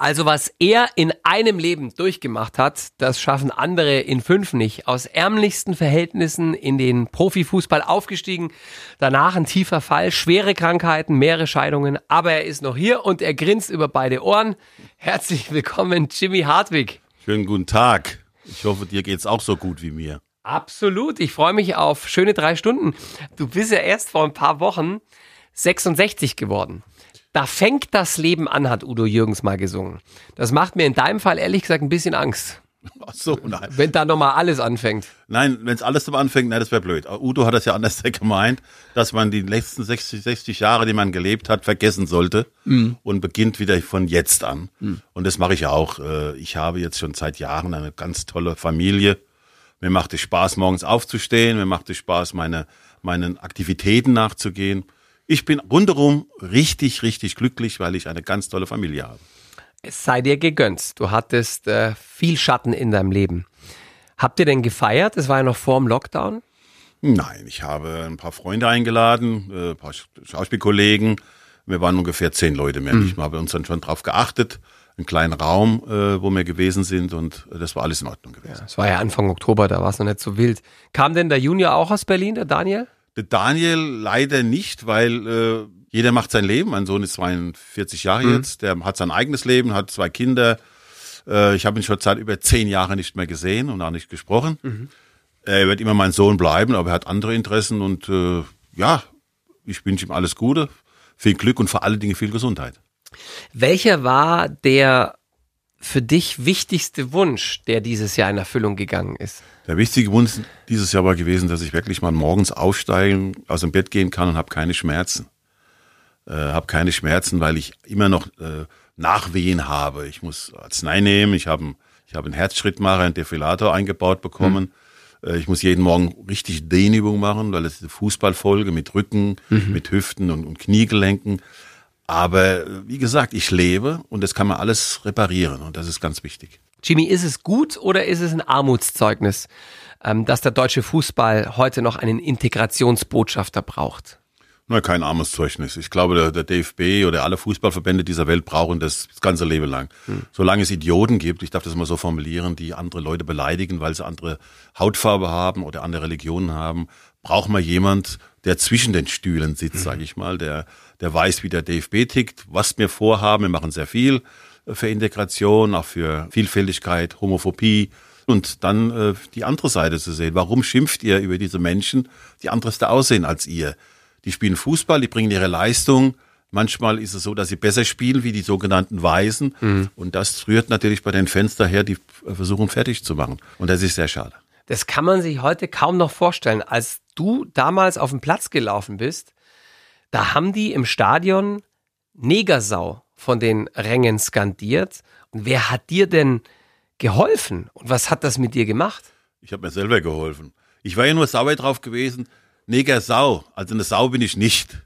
Also was er in einem Leben durchgemacht hat, das schaffen andere in fünf nicht. Aus ärmlichsten Verhältnissen in den Profifußball aufgestiegen, danach ein tiefer Fall, schwere Krankheiten, mehrere Scheidungen, aber er ist noch hier und er grinst über beide Ohren. Herzlich willkommen, Jimmy Hartwig. Schönen guten Tag. Ich hoffe, dir geht's auch so gut wie mir. Absolut, ich freue mich auf schöne drei Stunden. Du bist ja erst vor ein paar Wochen 66 geworden. Da fängt das Leben an, hat Udo Jürgens mal gesungen. Das macht mir in deinem Fall ehrlich gesagt ein bisschen Angst. Ach so, nein. Wenn da nochmal alles anfängt. Nein, wenn es alles nochmal anfängt, nein, das wäre blöd. Udo hat das ja anders gemeint, dass man die letzten 60, 60 Jahre, die man gelebt hat, vergessen sollte mhm. und beginnt wieder von jetzt an. Mhm. Und das mache ich auch. Äh, ich habe jetzt schon seit Jahren eine ganz tolle Familie. Mir macht es Spaß, morgens aufzustehen. Mir macht es Spaß, meine, meinen Aktivitäten nachzugehen. Ich bin rundherum richtig, richtig glücklich, weil ich eine ganz tolle Familie habe. Es sei dir gegönnt. Du hattest äh, viel Schatten in deinem Leben. Habt ihr denn gefeiert? Es war ja noch vor dem Lockdown. Nein, ich habe ein paar Freunde eingeladen, äh, ein paar Schauspielkollegen. Wir waren ungefähr zehn Leute mehr. Mhm. Wir haben uns dann schon drauf geachtet. Einen kleinen Raum, äh, wo wir gewesen sind und das war alles in Ordnung gewesen. Es ja, war ja Anfang Oktober, da war es noch nicht so wild. Kam denn der Junior auch aus Berlin, der Daniel? Daniel leider nicht, weil äh, jeder macht sein Leben. Mein Sohn ist 42 Jahre mhm. jetzt, der hat sein eigenes Leben, hat zwei Kinder. Äh, ich habe ihn schon seit über zehn Jahren nicht mehr gesehen und auch nicht gesprochen. Mhm. Er wird immer mein Sohn bleiben, aber er hat andere Interessen und äh, ja, ich wünsche ihm alles Gute, viel Glück und vor allen Dingen viel Gesundheit. Welcher war der für dich wichtigste Wunsch, der dieses Jahr in Erfüllung gegangen ist? Der wichtige Wunsch dieses Jahr war gewesen, dass ich wirklich mal morgens aufsteigen, aus dem Bett gehen kann und habe keine Schmerzen. Äh, habe keine Schmerzen, weil ich immer noch äh, Nachwehen habe. Ich muss Arznei nehmen, ich habe ich hab einen Herzschrittmacher, einen Defilator eingebaut bekommen. Mhm. Äh, ich muss jeden Morgen richtig Dehnübung machen, weil es ist eine Fußballfolge mit Rücken, mhm. mit Hüften und, und Kniegelenken. Aber wie gesagt, ich lebe und das kann man alles reparieren und das ist ganz wichtig. Jimmy, ist es gut oder ist es ein Armutszeugnis, ähm, dass der deutsche Fußball heute noch einen Integrationsbotschafter braucht? Na, kein Armutszeugnis. Ich glaube, der, der, DFB oder alle Fußballverbände dieser Welt brauchen das, das ganze Leben lang. Hm. Solange es Idioten gibt, ich darf das mal so formulieren, die andere Leute beleidigen, weil sie andere Hautfarbe haben oder andere Religionen haben, braucht man jemand, der zwischen den Stühlen sitzt, hm. sage ich mal, der der weiß, wie der DFB tickt, was wir vorhaben. Wir machen sehr viel für Integration, auch für Vielfältigkeit, Homophobie und dann äh, die andere Seite zu sehen. Warum schimpft ihr über diese Menschen, die anderes da aussehen als ihr? Die spielen Fußball, die bringen ihre Leistung. Manchmal ist es so, dass sie besser spielen wie die sogenannten Weisen. Mhm. Und das rührt natürlich bei den Fans daher, die versuchen fertig zu machen. Und das ist sehr schade. Das kann man sich heute kaum noch vorstellen. Als du damals auf den Platz gelaufen bist, da haben die im Stadion Negersau von den Rängen skandiert. Und wer hat dir denn geholfen? Und was hat das mit dir gemacht? Ich habe mir selber geholfen. Ich war ja nur sauer drauf gewesen. Negersau. Also eine Sau bin ich nicht.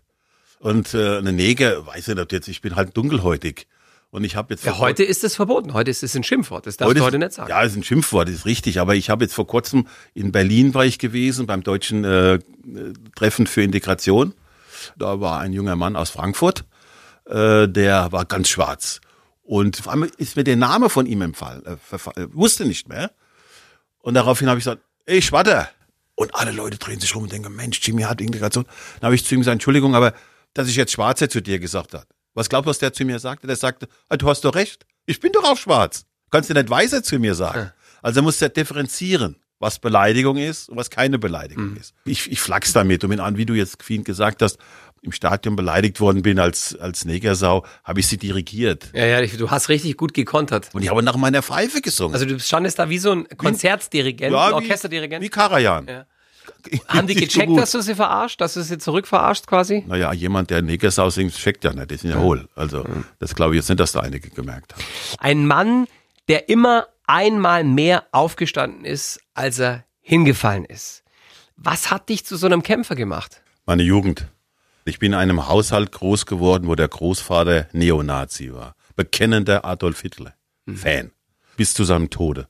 Und äh, eine Neger, weiß ich nicht jetzt, ich bin halt dunkelhäutig. Und ich habe jetzt. Ja, heute ist es verboten. Heute ist es ein Schimpfwort. Das darfst heute du heute nicht sagen. Ja, es ist ein Schimpfwort, ist richtig. Aber ich habe jetzt vor kurzem in Berlin war ich gewesen beim deutschen äh, Treffen für Integration. Da war ein junger Mann aus Frankfurt, äh, der war ganz schwarz. Und vor allem ist mir der Name von ihm empfallen, äh, äh, wusste nicht mehr. Und daraufhin habe ich gesagt, ey Schwatter. Und alle Leute drehen sich rum und denken, Mensch, Jimmy hat Integration. Dann habe ich zu ihm gesagt, Entschuldigung, aber dass ich jetzt Schwarzer zu dir gesagt hat. Was glaubt, was der zu mir sagte? Der sagte, ah, du hast doch recht. Ich bin doch auch schwarz. Kannst du nicht weißer zu mir sagen. Also muss er differenzieren was Beleidigung ist und was keine Beleidigung mhm. ist. Ich, ich flachs damit und wenn an, wie du jetzt Queen gesagt hast, im Stadion beleidigt worden bin als, als Negersau, habe ich sie dirigiert. Ja, ja, du hast richtig gut gekontert. Und ich habe nach meiner Pfeife gesungen. Also du standest da wie so ein Konzertdirigent, ja, ein Orchesterdirigent. Wie, wie Karajan. Ja. Haben die gecheckt, dass du sie verarscht, dass du sie zurückverarscht quasi? Naja, jemand, der Negersau singt, checkt ja nicht, die sind ja, ja. hohl. Also, das glaube ich jetzt nicht, dass da einige gemerkt haben. Ein Mann, der immer einmal mehr aufgestanden ist, als er hingefallen ist. Was hat dich zu so einem Kämpfer gemacht? Meine Jugend. Ich bin in einem Haushalt groß geworden, wo der Großvater Neonazi war. Bekennender Adolf Hitler. Mhm. Fan. Bis zu seinem Tode.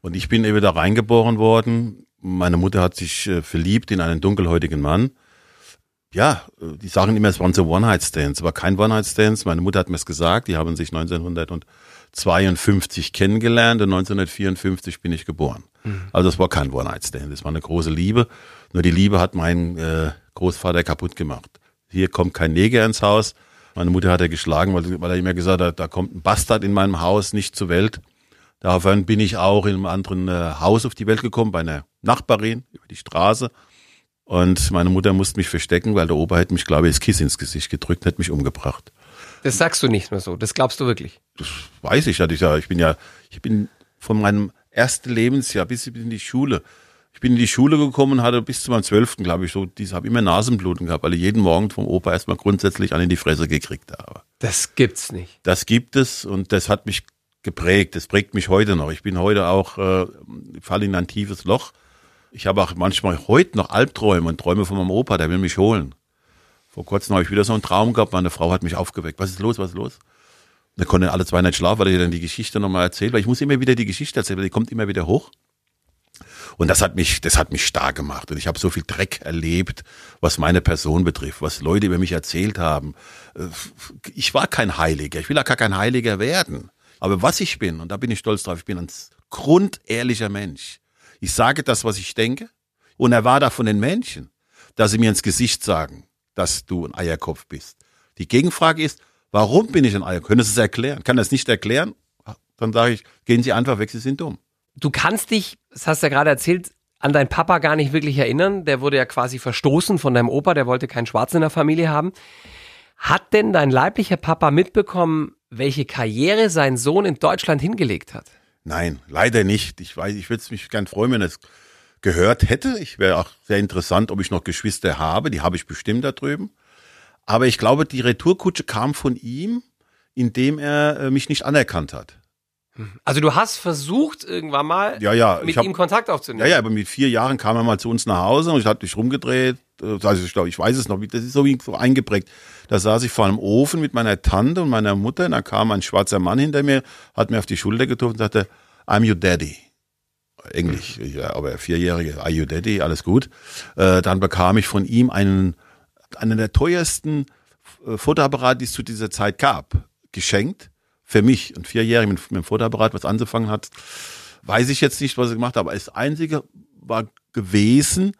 Und ich bin eben da reingeboren worden. Meine Mutter hat sich äh, verliebt in einen dunkelhäutigen Mann. Ja, äh, die sagen immer, es waren so One-Night-Stands. Aber kein One-Night-Stands. Meine Mutter hat mir es gesagt. Die haben sich 1952 kennengelernt und 1954 bin ich geboren. Mhm. Also es war kein One-Night-Stand. Es war eine große Liebe. Nur die Liebe hat meinen äh, Großvater kaputt gemacht. Hier kommt kein Neger ins Haus. Meine Mutter hat er geschlagen, weil, weil er immer gesagt hat, da kommt ein Bastard in meinem Haus nicht zur Welt. Daraufhin bin ich auch in einem anderen äh, Haus auf die Welt gekommen, bei einer Nachbarin über die Straße. Und meine Mutter musste mich verstecken, weil der Opa hätte mich, glaube ich, das Kiss ins Gesicht gedrückt und hätte mich umgebracht. Das sagst du nicht nur so, das glaubst du wirklich? Das weiß ich ja. Ich bin ja, ich bin von meinem ersten Lebensjahr bis in die Schule. Ich bin in die Schule gekommen und hatte bis zu meinem zwölften, glaube ich, so, diese habe immer Nasenbluten gehabt, weil ich jeden Morgen vom Opa erstmal grundsätzlich an in die Fresse gekriegt habe. Das gibt's nicht. Das gibt es und das hat mich geprägt. Das prägt mich heute noch. Ich bin heute auch, äh, falle in ein tiefes Loch ich habe auch manchmal heute noch Albträume und Träume von meinem Opa, der will mich holen. Vor kurzem habe ich wieder so einen Traum gehabt, meine Frau hat mich aufgeweckt. Was ist los, was ist los? Da konnte alle zwei nicht schlafen, weil ich dann die Geschichte nochmal erzählt, weil ich muss immer wieder die Geschichte erzählen, weil die kommt immer wieder hoch. Und das hat mich, das hat mich stark gemacht. Und ich habe so viel Dreck erlebt, was meine Person betrifft, was Leute über mich erzählt haben. Ich war kein Heiliger. Ich will auch gar kein Heiliger werden. Aber was ich bin, und da bin ich stolz drauf, ich bin ein grundehrlicher Mensch. Ich sage das, was ich denke und erwarte von den Menschen, dass sie mir ins Gesicht sagen, dass du ein Eierkopf bist. Die Gegenfrage ist, warum bin ich ein Eierkopf? Können Sie es erklären? Kann das nicht erklären? Dann sage ich, gehen Sie einfach weg, Sie sind dumm. Du kannst dich, das hast du ja gerade erzählt, an deinen Papa gar nicht wirklich erinnern. Der wurde ja quasi verstoßen von deinem Opa, der wollte keinen Schwarzen in der Familie haben. Hat denn dein leiblicher Papa mitbekommen, welche Karriere sein Sohn in Deutschland hingelegt hat? Nein, leider nicht. Ich weiß, ich würde es mich gern freuen, wenn es gehört hätte. Ich wäre auch sehr interessant, ob ich noch Geschwister habe. Die habe ich bestimmt da drüben. Aber ich glaube, die Retourkutsche kam von ihm, indem er äh, mich nicht anerkannt hat. Also du hast versucht irgendwann mal ja, ja, mit hab, ihm Kontakt aufzunehmen. Ja, ja, aber mit vier Jahren kam er mal zu uns nach Hause und ich hatte mich rumgedreht. Äh, also ich glaube, ich weiß es noch, das ist so wie so eingeprägt. Da saß ich vor einem Ofen mit meiner Tante und meiner Mutter und da kam ein schwarzer Mann hinter mir, hat mir auf die Schulter getroffen und sagte, I'm your daddy. Englisch, ja, aber vierjährige, are you daddy, alles gut. Äh, dann bekam ich von ihm einen, einen der teuersten äh, Fotoapparate, die es zu dieser Zeit gab, geschenkt für mich. Und vierjährig mit, mit dem Fotoapparat was anzufangen hat, weiß ich jetzt nicht, was er gemacht hat. Aber das Einzige war gewesen,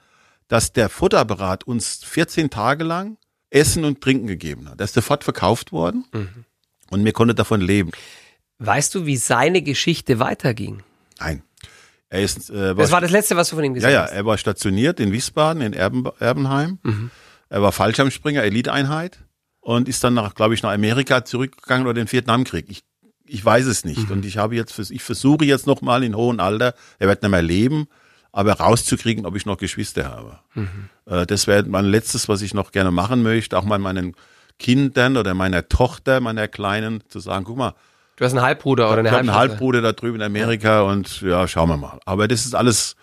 dass der Fotoapparat uns 14 Tage lang Essen und Trinken gegeben hat. Der ist sofort verkauft worden mhm. und mir konnte davon leben. Weißt du, wie seine Geschichte weiterging? Nein. Er ist, äh, war das war das Letzte, was du von ihm gesagt ja, hast. Ja, er war stationiert in Wiesbaden, in Erben, Erbenheim. Mhm. Er war Fallschirmspringer, Eliteeinheit und ist dann nach, glaube ich, nach Amerika zurückgegangen oder den Vietnamkrieg. Ich, ich weiß es nicht. Mhm. Und ich habe jetzt, ich versuche jetzt noch mal in hohem Alter, er wird nicht mehr leben, aber rauszukriegen, ob ich noch Geschwister habe. Mhm. Äh, das wäre mein letztes, was ich noch gerne machen möchte, auch mal meinen Kindern oder meiner Tochter, meiner Kleinen, zu sagen, guck mal, Du hast einen Halbbruder oder eine Ich habe einen Halbbruder da drüben in Amerika und ja, schauen wir mal. Aber das ist alles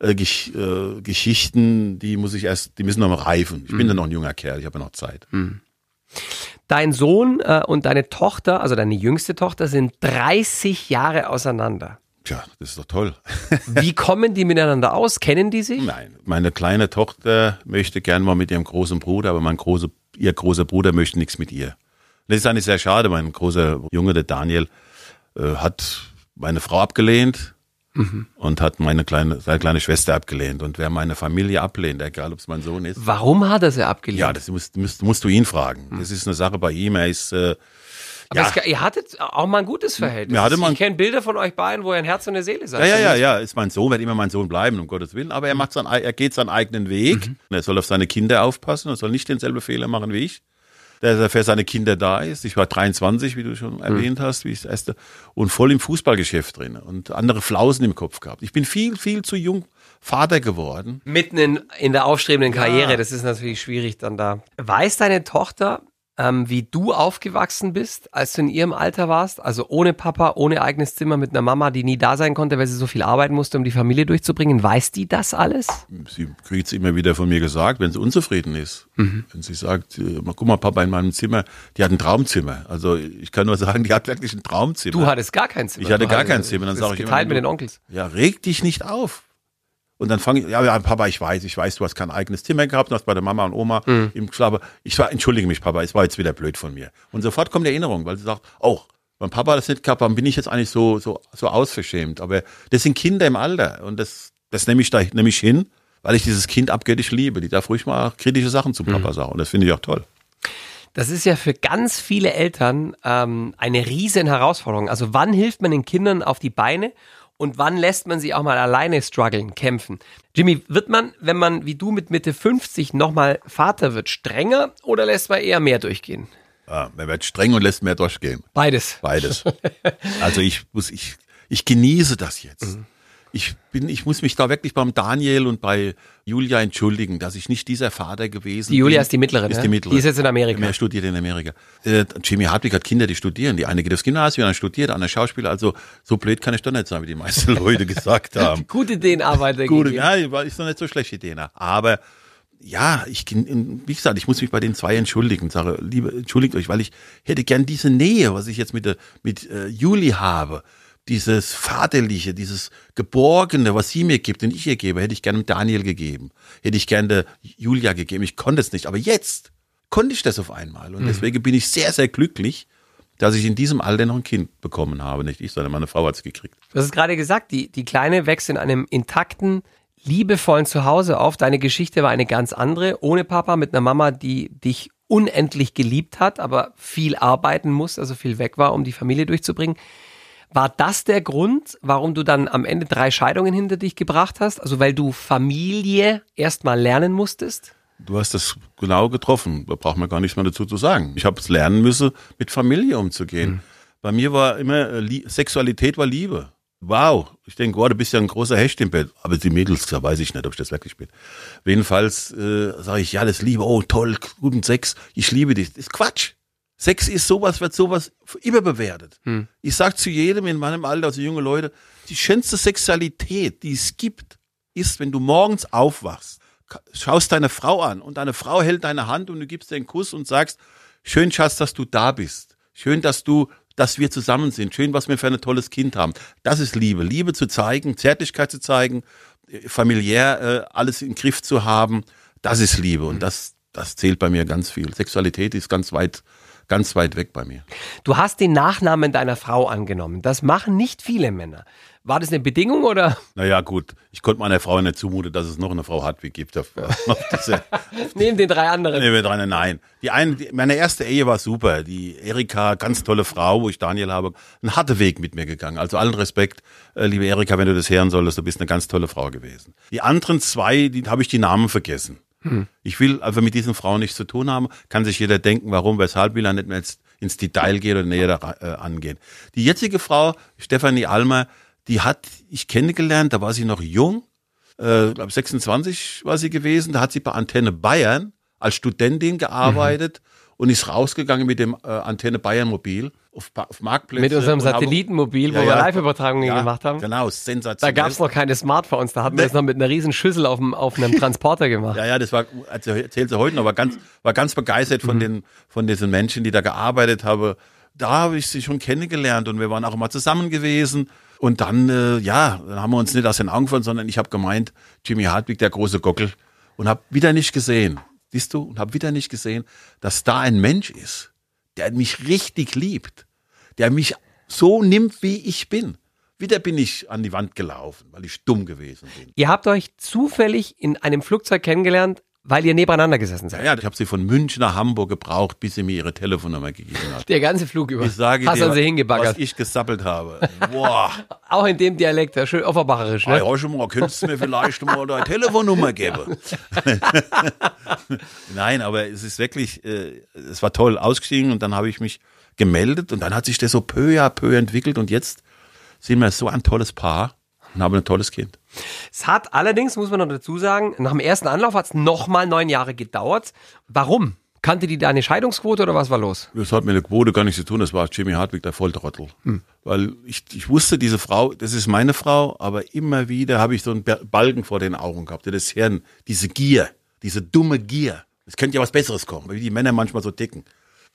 äh, Gesch äh, Geschichten, die muss ich erst, die müssen noch mal reifen. Ich mhm. bin ja noch ein junger Kerl, ich habe ja noch Zeit. Mhm. Dein Sohn äh, und deine Tochter, also deine jüngste Tochter, sind 30 Jahre auseinander. Tja, das ist doch toll. Wie kommen die miteinander aus? Kennen die sich? Nein, meine kleine Tochter möchte gern mal mit ihrem großen Bruder, aber mein großer, ihr großer Bruder möchte nichts mit ihr. Das ist eigentlich sehr schade. Mein großer Junge, der Daniel, äh, hat meine Frau abgelehnt mhm. und hat meine kleine, seine kleine Schwester abgelehnt. Und wer meine Familie ablehnt, egal ob es mein Sohn ist. Warum hat er sie abgelehnt? Ja, das musst, musst, musst du ihn fragen. Mhm. Das ist eine Sache bei ihm. Er ist. Äh, aber ja. es, ihr hattet auch mal ein gutes Verhältnis. Hatte mal ich kenne Bilder von euch beiden, wo ihr ein Herz und eine Seele seid. Ja, ja, ja, ja, ist mein Sohn, wird immer mein Sohn bleiben, um Gottes Willen. Aber er macht sein, er geht seinen eigenen Weg. Mhm. Er soll auf seine Kinder aufpassen. Er soll nicht denselben Fehler machen wie ich der für seine Kinder da ist. Ich war 23, wie du schon erwähnt hast, wie ich das erste, und voll im Fußballgeschäft drin und andere Flausen im Kopf gehabt. Ich bin viel, viel zu jung Vater geworden. Mitten in, in der aufstrebenden Karriere, ja. das ist natürlich schwierig dann da. Weiß deine Tochter, ähm, wie du aufgewachsen bist, als du in ihrem Alter warst, also ohne Papa, ohne eigenes Zimmer, mit einer Mama, die nie da sein konnte, weil sie so viel arbeiten musste, um die Familie durchzubringen. Weiß die das alles? Sie kriegt es immer wieder von mir gesagt, wenn sie unzufrieden ist. Mhm. Wenn sie sagt, äh, guck mal, Papa in meinem Zimmer, die hat ein Traumzimmer. Also ich kann nur sagen, die hat wirklich ein Traumzimmer. Du hattest gar kein Zimmer. Ich hatte gar kein Zimmer. Dann sage ich geteilt immer, mit den Onkels. Ja, reg dich nicht auf. Und dann fange ich, ja, ja, Papa, ich weiß, ich weiß, du hast kein eigenes Zimmer gehabt, du hast bei der Mama und Oma mhm. im Schlafe. Ich war, entschuldige mich, Papa, es war jetzt wieder blöd von mir. Und sofort kommt die Erinnerung, weil sie sagt, oh, wenn Papa das nicht gehabt hat, bin ich jetzt eigentlich so, so, so ausverschämt. Aber das sind Kinder im Alter und das, das nehme ich da, nehme ich hin, weil ich dieses Kind abgöttisch liebe. Die darf ruhig mal kritische Sachen zu Papa mhm. sagen und das finde ich auch toll. Das ist ja für ganz viele Eltern ähm, eine riesen Herausforderung. Also wann hilft man den Kindern auf die Beine und wann lässt man sie auch mal alleine strugglen, kämpfen? Jimmy, wird man, wenn man wie du mit Mitte 50 nochmal Vater wird, strenger oder lässt man eher mehr durchgehen? Ja, man wird streng und lässt mehr durchgehen. Beides. Beides. Also ich muss, ich, ich genieße das jetzt. Mhm ich bin, ich muss mich da wirklich beim Daniel und bei Julia entschuldigen, dass ich nicht dieser Vater gewesen bin. Die Julia bin. ist die mittlere, ist ne? die mittlere. Die ist jetzt in Amerika. Mehr studiert in Amerika. Äh, Jimmy Hartwig hat Kinder, die studieren. Die eine geht aufs Gymnasium, die andere studiert, andere Schauspieler. Also so blöd kann ich doch nicht sein, wie die meisten Leute gesagt haben. Gute Ideenarbeiter. Gute, ja, ist doch nicht so schlecht Ideen. Aber ja, ich, wie gesagt, ich muss mich bei den zwei entschuldigen. Sage, liebe, entschuldigt euch, weil ich hätte gern diese Nähe, was ich jetzt mit mit äh, Juli habe dieses Vaterliche, dieses Geborgene, was sie mir gibt und ich ihr gebe, hätte ich gerne Daniel gegeben. Hätte ich gerne Julia gegeben. Ich konnte es nicht. Aber jetzt konnte ich das auf einmal. Und mhm. deswegen bin ich sehr, sehr glücklich, dass ich in diesem Alter noch ein Kind bekommen habe. Nicht ich, sondern meine Frau hat es gekriegt. Du hast es gerade gesagt, die, die Kleine wächst in einem intakten, liebevollen Zuhause auf. Deine Geschichte war eine ganz andere. Ohne Papa, mit einer Mama, die dich unendlich geliebt hat, aber viel arbeiten muss, also viel weg war, um die Familie durchzubringen. War das der Grund, warum du dann am Ende drei Scheidungen hinter dich gebracht hast? Also weil du Familie erstmal lernen musstest? Du hast das genau getroffen. Da braucht man gar nichts mehr dazu zu sagen. Ich habe es lernen müssen, mit Familie umzugehen. Mhm. Bei mir war immer, äh, Sexualität war Liebe. Wow, ich denke, oh, du bist ja ein großer Hecht im Bett. Aber die Mädels, da weiß ich nicht, ob ich das wirklich bin. Jedenfalls äh, sage ich, ja, das Liebe, oh toll, guten Sex, ich liebe dich. Das ist Quatsch. Sex ist sowas, wird sowas überbewertet. Hm. Ich sag zu jedem in meinem Alter, also junge Leute, die schönste Sexualität, die es gibt, ist, wenn du morgens aufwachst, schaust deine Frau an und deine Frau hält deine Hand und du gibst dir einen Kuss und sagst, schön Schatz, dass du da bist. Schön, dass du, dass wir zusammen sind. Schön, was wir für ein tolles Kind haben. Das ist Liebe. Liebe zu zeigen, Zärtlichkeit zu zeigen, familiär äh, alles im Griff zu haben. Das ist Liebe und hm. das, das zählt bei mir ganz viel. Sexualität ist ganz weit ganz weit weg bei mir. Du hast den Nachnamen deiner Frau angenommen. Das machen nicht viele Männer. War das eine Bedingung oder? Naja, gut. Ich konnte meiner Frau nicht zumuten, dass es noch eine Frau Hartwig gibt. Auf, auf diese, Neben den drei anderen. Neben den drei, nein. Die eine, die, meine erste Ehe war super. Die Erika, ganz tolle Frau, wo ich Daniel habe, einen harten Weg mit mir gegangen. Also allen Respekt, äh, liebe Erika, wenn du das hören solltest, du bist eine ganz tolle Frau gewesen. Die anderen zwei, die habe ich die Namen vergessen. Hm. Ich will einfach mit diesen Frauen nichts zu tun haben. Kann sich jeder denken, warum, weshalb will er nicht mehr ins, ins Detail gehen oder näher da, äh, angehen. Die jetzige Frau, Stefanie Almer, die hat ich kennengelernt, da war sie noch jung, äh, glaube 26 war sie gewesen, da hat sie bei Antenne Bayern als Studentin gearbeitet. Mhm und ist rausgegangen mit dem äh, Antenne Bayern Mobil auf, auf Marktplätze. Mit unserem Satellitenmobil, wo ja, wir Live-Übertragungen ja, gemacht haben. Genau, sensationell. Da gab es noch keine Smartphones, da hatten wir das noch mit einer riesen Schüssel auf, dem, auf einem Transporter gemacht. ja, ja, das war, erzählt sie heute noch, war ganz, war ganz begeistert von, mhm. den, von diesen Menschen, die da gearbeitet haben. Da habe ich sie schon kennengelernt und wir waren auch immer zusammen gewesen. Und dann, äh, ja, dann haben wir uns nicht aus den Augen verloren, sondern ich habe gemeint, Jimmy Hartwig, der große Gockel, und habe wieder nicht gesehen siehst du, und habe wieder nicht gesehen, dass da ein Mensch ist, der mich richtig liebt, der mich so nimmt, wie ich bin. Wieder bin ich an die Wand gelaufen, weil ich dumm gewesen bin. Ihr habt euch zufällig in einem Flugzeug kennengelernt, weil ihr nebeneinander gesessen seid. Ja, ja ich habe sie von München nach Hamburg gebraucht, bis sie mir ihre Telefonnummer gegeben hat. Der ganze Flug über. Ich sage Hast dir, sie hingebaggert. was ich gesappelt habe. Boah. Auch in dem Dialekt, schön offenbacherisch, ne? Ja, schon mal, könntest du mir vielleicht mal deine Telefonnummer geben? Nein, aber es ist wirklich, äh, es war toll ausgestiegen und dann habe ich mich gemeldet und dann hat sich das so peu à peu entwickelt und jetzt sind wir so ein tolles Paar und haben ein tolles Kind. Es hat allerdings, muss man noch dazu sagen, nach dem ersten Anlauf hat es nochmal neun Jahre gedauert. Warum? Kannte die deine Scheidungsquote oder was war los? Das hat mit der Quote gar nichts zu tun. Das war Jimmy Hartwig, der Volltrottel. Hm. Weil ich, ich wusste, diese Frau, das ist meine Frau, aber immer wieder habe ich so einen Balken vor den Augen gehabt. Das Hirn, diese Gier, diese dumme Gier. Es könnte ja was Besseres kommen, wie die Männer manchmal so ticken.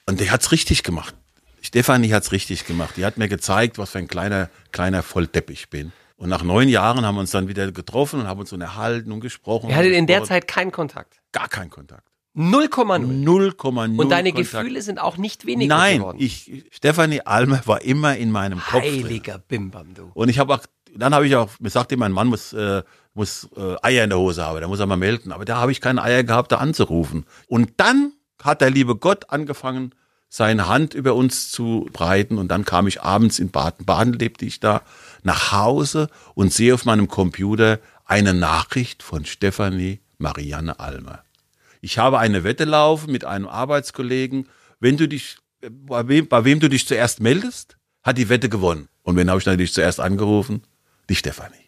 Und der hat's richtig gemacht. Stefanie hat's richtig gemacht. Die hat mir gezeigt, was für ein kleiner, kleiner Volldepp ich bin. Und nach neun Jahren haben wir uns dann wieder getroffen und haben uns unterhalten und gesprochen. Ihr hattet in der. Zeit keinen Kontakt. gar keinen Kontakt. 0,0. 0,0 Und deine Kontakt. Gefühle sind auch nicht weniger Nein, geworden. ich, Stefanie Almer war immer in meinem Kopf. Heiliger Bimbam, du. Und ich habe auch, dann habe ich auch, mir sagte mein Mann muss, äh, muss äh, Eier in der Hose haben, da muss er mal melden. Aber da habe ich keine Eier gehabt, da anzurufen. Und dann hat der liebe Gott angefangen, seine Hand über uns zu breiten. Und dann kam ich abends in Baden, Baden lebte ich da, nach Hause und sehe auf meinem Computer eine Nachricht von Stefanie Marianne Almer. Ich habe eine Wette laufen mit einem Arbeitskollegen. Wenn du dich, bei wem, bei wem du dich zuerst meldest, hat die Wette gewonnen. Und wen habe ich natürlich zuerst angerufen? Die Stefanie.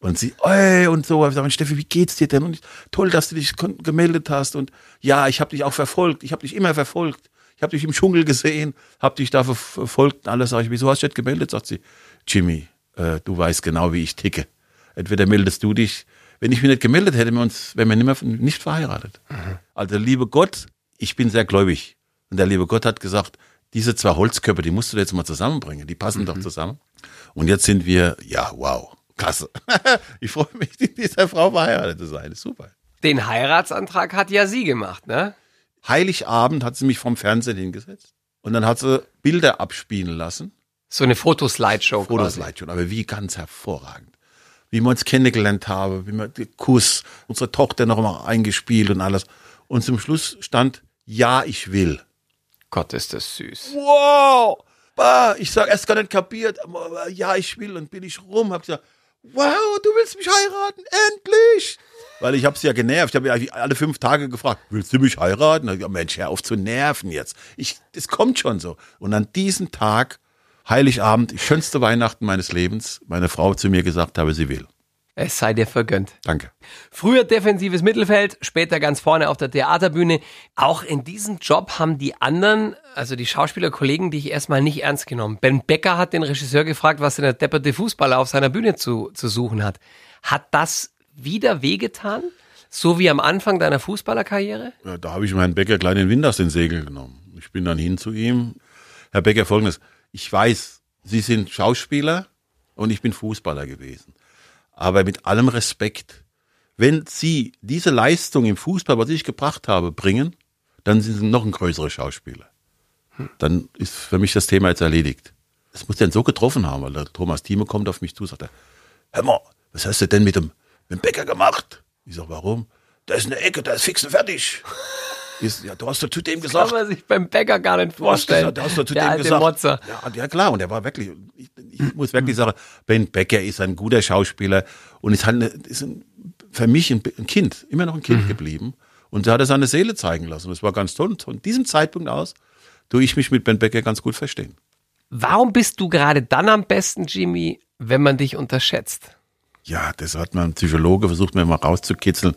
Und sie, ey, und so, ich sage, Steffi, wie geht's dir denn? Und ich, toll, dass du dich gemeldet hast. Und ja, ich habe dich auch verfolgt. Ich habe dich immer verfolgt. Ich habe dich im Dschungel gesehen, habe dich da ver- verfolgt und alles. Sag ich, wieso hast du dich gemeldet? Sagt sie, Jimmy, äh, du weißt genau, wie ich ticke. Entweder meldest du dich. Wenn ich mich nicht gemeldet hätte, wir uns, wären wir nicht, mehr, nicht verheiratet. Also, liebe Gott, ich bin sehr gläubig. Und der liebe Gott hat gesagt, diese zwei Holzköpfe, die musst du jetzt mal zusammenbringen. Die passen doch zusammen. Und jetzt sind wir, ja, wow, klasse. ich freue mich, mit dieser Frau verheiratet zu sein. Ist super. Den Heiratsantrag hat ja sie gemacht, ne? Heiligabend hat sie mich vom Fernsehen hingesetzt. Und dann hat sie Bilder abspielen lassen. So eine Fotoslideshow Fotos quasi. leid schon, aber wie ganz hervorragend. Wie wir uns kennengelernt haben, wie wir den Kuss, unsere Tochter noch mal eingespielt und alles. Und zum Schluss stand, ja, ich will. Gott, ist das süß. Wow! Bah, ich sag erst gar nicht kapiert, aber ja, ich will und bin ich rum, hab gesagt, wow, du willst mich heiraten, endlich! Weil ich hab's ja genervt, ich habe ja alle fünf Tage gefragt, willst du mich heiraten? Ich Mensch, hör auf zu nerven jetzt. Ich, das kommt schon so. Und an diesem Tag, Heiligabend, schönste Weihnachten meines Lebens, meine Frau zu mir gesagt habe, sie will. Es sei dir vergönnt. Danke. Früher defensives Mittelfeld, später ganz vorne auf der Theaterbühne. Auch in diesem Job haben die anderen, also die Schauspielerkollegen, dich erstmal nicht ernst genommen. Ben Becker hat den Regisseur gefragt, was denn der depperte Fußballer auf seiner Bühne zu, zu suchen hat. Hat das wieder wehgetan? So wie am Anfang deiner Fußballerkarriere? Ja, da habe ich meinen Bäcker gleich den Wind aus den Segeln genommen. Ich bin dann hin zu ihm. Herr Becker, folgendes. Ich weiß, Sie sind Schauspieler und ich bin Fußballer gewesen. Aber mit allem Respekt, wenn Sie diese Leistung im Fußball, was ich gebracht habe, bringen, dann sind Sie noch ein größerer Schauspieler. Dann ist für mich das Thema jetzt erledigt. Das muss denn so getroffen haben, weil der Thomas Thieme kommt auf mich zu und sagt, hör mal, was hast du denn mit dem, mit dem Bäcker gemacht? Ich sag, warum? Da ist eine Ecke, da ist fix und fertig. Ist, ja, du hast doch zu dem Kann gesagt, man sich beim Bäcker gar nicht Du hast vorstellen. gesagt, du hast doch zu der dem gesagt. Motzer. Ja, ja, klar, und er war wirklich, ich, ich muss wirklich sagen, Ben Becker ist ein guter Schauspieler und ist halt ist ein, für mich ein, ein Kind, immer noch ein Kind Mhm. geblieben. Und da hat er seine Seele zeigen lassen. Das war ganz toll. Und von diesem Zeitpunkt aus tue ich mich mit Ben Becker ganz gut verstehen. Warum bist du gerade dann am besten, Jimmy, wenn man dich unterschätzt? Ja, das hat man Psychologe versucht mir mal rauszukitzeln.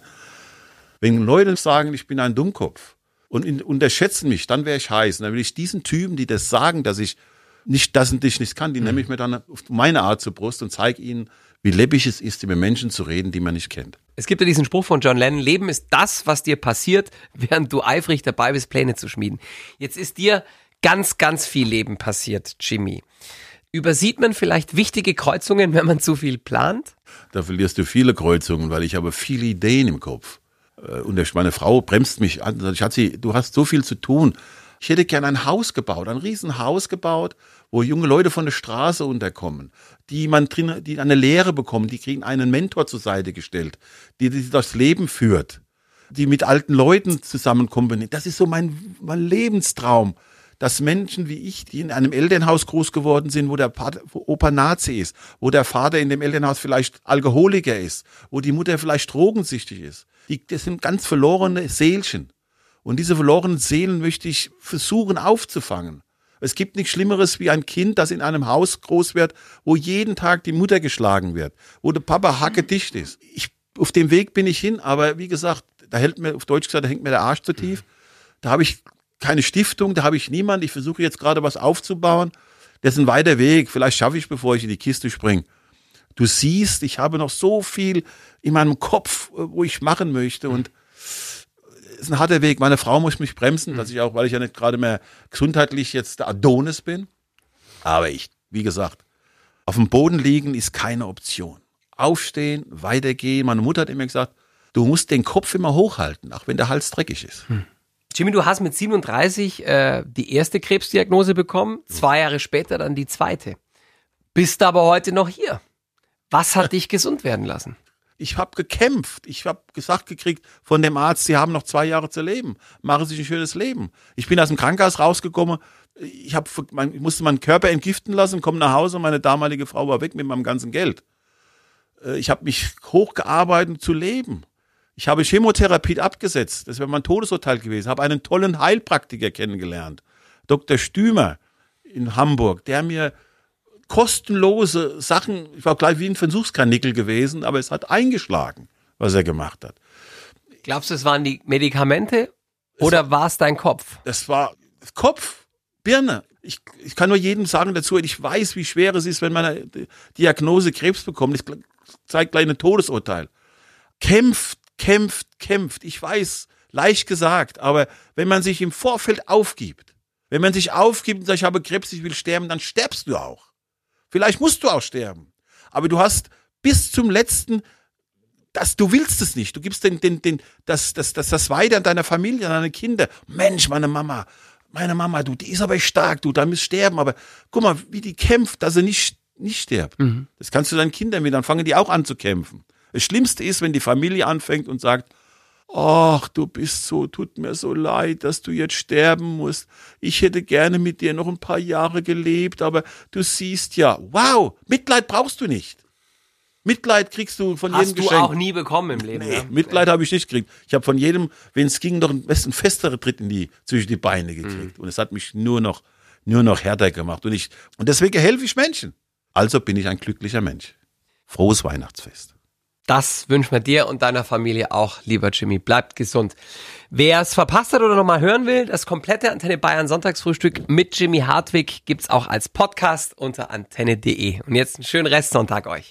Wenn Leute sagen, ich bin ein Dummkopf und in, unterschätzen mich, dann wäre ich heiß. Und dann will ich diesen Typen, die das sagen, dass ich nicht das und dich nicht kann, die nehme ich mir dann auf meine Art zur Brust und zeige ihnen, wie läppig es ist, über Menschen zu reden, die man nicht kennt. Es gibt ja diesen Spruch von John Lennon, Leben ist das, was dir passiert, während du eifrig dabei bist, Pläne zu schmieden. Jetzt ist dir ganz, ganz viel Leben passiert, Jimmy. Übersieht man vielleicht wichtige Kreuzungen, wenn man zu viel plant? Da verlierst du viele Kreuzungen, weil ich habe viele Ideen im Kopf. Äh, Und meine Frau bremst mich an. und sagt, Schatzi, du hast so viel zu tun. Ich hätte gern ein Haus gebaut, ein Riesenhaus gebaut, wo junge Leute von der Straße unterkommen, die man drin, die eine Lehre bekommen, die kriegen einen Mentor zur Seite gestellt, die, die das Leben führt, die mit alten Leuten zusammenkommen. Das ist so mein, mein Lebenstraum dass Menschen wie ich, die in einem Elternhaus groß geworden sind, wo der Pater, wo Opa Nazi ist, wo der Vater in dem Elternhaus vielleicht Alkoholiker ist, wo die Mutter vielleicht drogensüchtig ist, die, das sind ganz verlorene Seelchen. Und diese verlorenen Seelen möchte ich versuchen aufzufangen. Es gibt nichts Schlimmeres wie ein Kind, das in einem Haus groß wird, wo jeden Tag die Mutter geschlagen wird, wo der Papa hackedicht ist. Ich, auf dem Weg bin ich hin, aber wie gesagt, da hält mir, auf Deutsch gesagt, da hängt mir der Arsch zu tief. Da habe ich keine Stiftung, da habe ich niemand. Ich versuche jetzt gerade was aufzubauen. Das ist ein weiter Weg. Vielleicht schaffe ich, bevor ich in die Kiste springe. Du siehst, ich habe noch so viel in meinem Kopf, äh, wo ich machen möchte und es ist ein harter Weg. Meine Frau muss mich bremsen, dass ich auch, weil ich ja nicht gerade mehr gesundheitlich jetzt der Adonis bin. Aber ich, wie gesagt, Auf dem Boden liegen ist keine Option. Aufstehen, weitergehen. Meine Mutter hat immer gesagt, du musst den Kopf immer hochhalten, auch wenn der Hals dreckig ist. Hm. Jimmy, du hast mit 37 äh, die erste Krebsdiagnose bekommen, zwei Jahre später dann die zweite. Bist aber heute noch hier. Was hat dich gesund werden lassen? Ich habe gekämpft. Ich habe gesagt gekriegt von dem Arzt, Sie haben noch zwei Jahre zu leben. Machen Sie sich ein schönes Leben. Ich bin aus dem Krankenhaus rausgekommen. Ich, hab, ich musste meinen Körper entgiften lassen, komme nach Hause. Meine damalige Frau war weg mit meinem ganzen Geld. Äh, ich habe mich hochgearbeitet zu leben. Ich habe Chemotherapie abgesetzt. Das wäre mein Todesurteil gewesen. Habe einen tollen Heilpraktiker kennengelernt. Dr. Stümer in Hamburg, der mir kostenlose Sachen, ich war gleich wie ein Versuchskanickel gewesen, aber es hat eingeschlagen, was er gemacht hat. Glaubst du, es waren die Medikamente oder war es dein Kopf? Das war Kopf, Birne. Ich, ich kann nur jedem sagen dazu, ich weiß, wie schwer es ist, wenn man eine Diagnose Krebs bekommt. Ich zeige gleich ein Todesurteil. Kämpft, kämpft, kämpft. Ich weiß, leicht gesagt, aber wenn man sich im Vorfeld aufgibt, wenn man sich aufgibt und sagt, ich habe Krebs, ich will sterben, dann stirbst du auch. Vielleicht musst du auch sterben. Aber du hast bis zum letzten, das, du willst es nicht. Du gibst den, den, den, das, das, das, das weiter an deiner Familie, an deine Kinder. Mensch, meine Mama, meine Mama, du, die ist aber stark, du, da muss sterben. Aber guck mal, wie die kämpft, dass sie nicht, nicht stirbt. Mhm. Das kannst du deinen Kindern mit, dann fangen die auch an zu kämpfen. Das Schlimmste ist, wenn die Familie anfängt und sagt, Ach, du bist so, tut mir so leid, dass du jetzt sterben musst. Ich hätte gerne mit dir noch ein paar Jahre gelebt, aber du siehst ja, wow, Mitleid brauchst du nicht. Mitleid kriegst du von Hast jedem Geschenk. Hast du auch nie bekommen im Leben. Nee, ja? Mitleid habe ich nicht gekriegt. Ich habe von jedem, wenn es ging, noch einen besten festeren Tritt in die, zwischen die Beine gekriegt. Mhm. Und es hat mich nur noch, nur noch härter gemacht. Und ich, und deswegen helfe ich Menschen. Also bin ich ein glücklicher Mensch. Frohes Weihnachtsfest. Das wünschen wir dir und deiner Familie auch, lieber Jimmy. Bleibt gesund. Wer es verpasst hat oder nochmal hören will, das komplette Antenne Bayern Sonntagsfrühstück mit Jimmy Hartwig gibt's auch als Podcast unter antenne.de. Und jetzt einen schönen Restsonntag euch.